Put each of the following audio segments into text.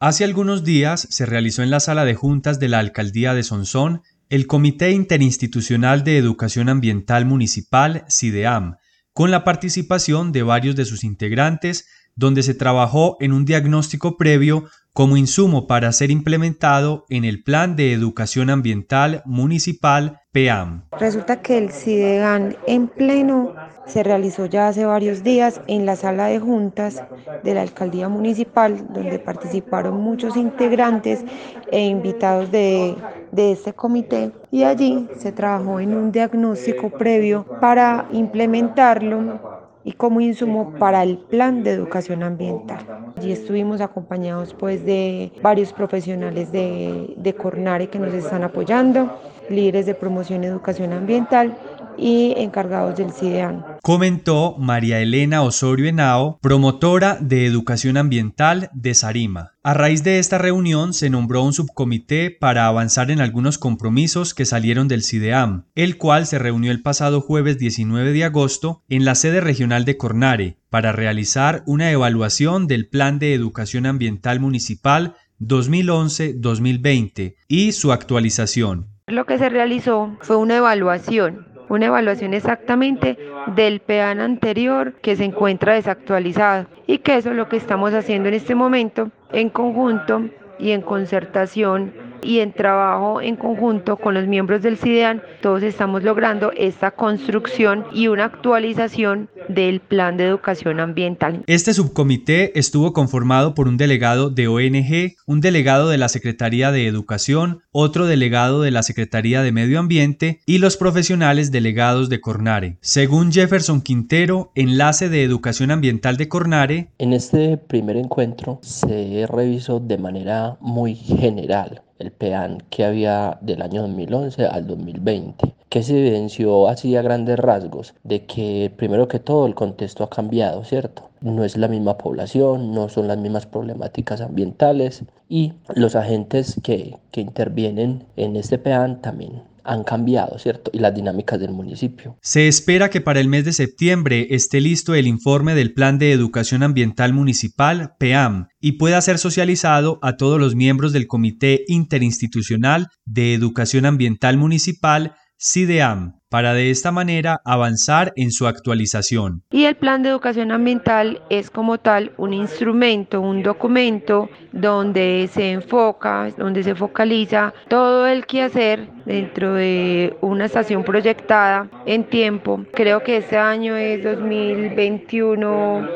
Hace algunos días se realizó en la sala de juntas de la alcaldía de Sonsón el Comité Interinstitucional de Educación Ambiental Municipal, CIDEAM, con la participación de varios de sus integrantes, donde se trabajó en un diagnóstico previo como insumo para ser implementado en el Plan de Educación Ambiental Municipal PEAM. Resulta que el CIDEGAN en pleno se realizó ya hace varios días en la sala de juntas de la alcaldía municipal, donde participaron muchos integrantes e invitados de, de este comité y allí se trabajó en un diagnóstico previo para implementarlo y como insumo para el plan de educación ambiental. Allí estuvimos acompañados pues de varios profesionales de, de Cornare que nos están apoyando, líderes de promoción educación ambiental y encargados del CIDEAN. Comentó María Elena Osorio Henao, promotora de educación ambiental de Sarima. A raíz de esta reunión se nombró un subcomité para avanzar en algunos compromisos que salieron del CIDEAM, el cual se reunió el pasado jueves 19 de agosto en la sede regional de Cornare para realizar una evaluación del Plan de Educación Ambiental Municipal 2011-2020 y su actualización. Lo que se realizó fue una evaluación una evaluación exactamente del PEAN anterior que se encuentra desactualizado y que eso es lo que estamos haciendo en este momento en conjunto y en concertación y en trabajo en conjunto con los miembros del CIDEAN, todos estamos logrando esta construcción y una actualización del plan de educación ambiental. Este subcomité estuvo conformado por un delegado de ONG, un delegado de la Secretaría de Educación, otro delegado de la Secretaría de Medio Ambiente y los profesionales delegados de Cornare. Según Jefferson Quintero, enlace de Educación Ambiental de Cornare, en este primer encuentro se revisó de manera muy general el PEAN que había del año 2011 al 2020, que se evidenció así a grandes rasgos de que primero que todo el contexto ha cambiado, ¿cierto? No es la misma población, no son las mismas problemáticas ambientales y los agentes que, que intervienen en este PEAN también han cambiado, ¿cierto? Y las dinámicas del municipio. Se espera que para el mes de septiembre esté listo el informe del Plan de Educación Ambiental Municipal, PEAM, y pueda ser socializado a todos los miembros del Comité Interinstitucional de Educación Ambiental Municipal, CIDEAM, para de esta manera avanzar en su actualización. Y el plan de educación ambiental es como tal un instrumento, un documento donde se enfoca, donde se focaliza todo el quehacer dentro de una estación proyectada en tiempo. Creo que este año es 2021.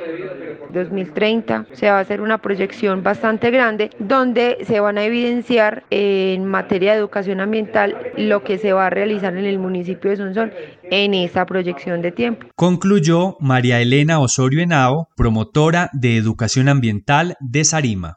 2030 se va a hacer una proyección bastante grande donde se van a evidenciar en materia de educación ambiental lo que se va a realizar en el municipio de son en esa proyección de tiempo. Concluyó María Elena Osorio Henao, promotora de educación ambiental de Sarima.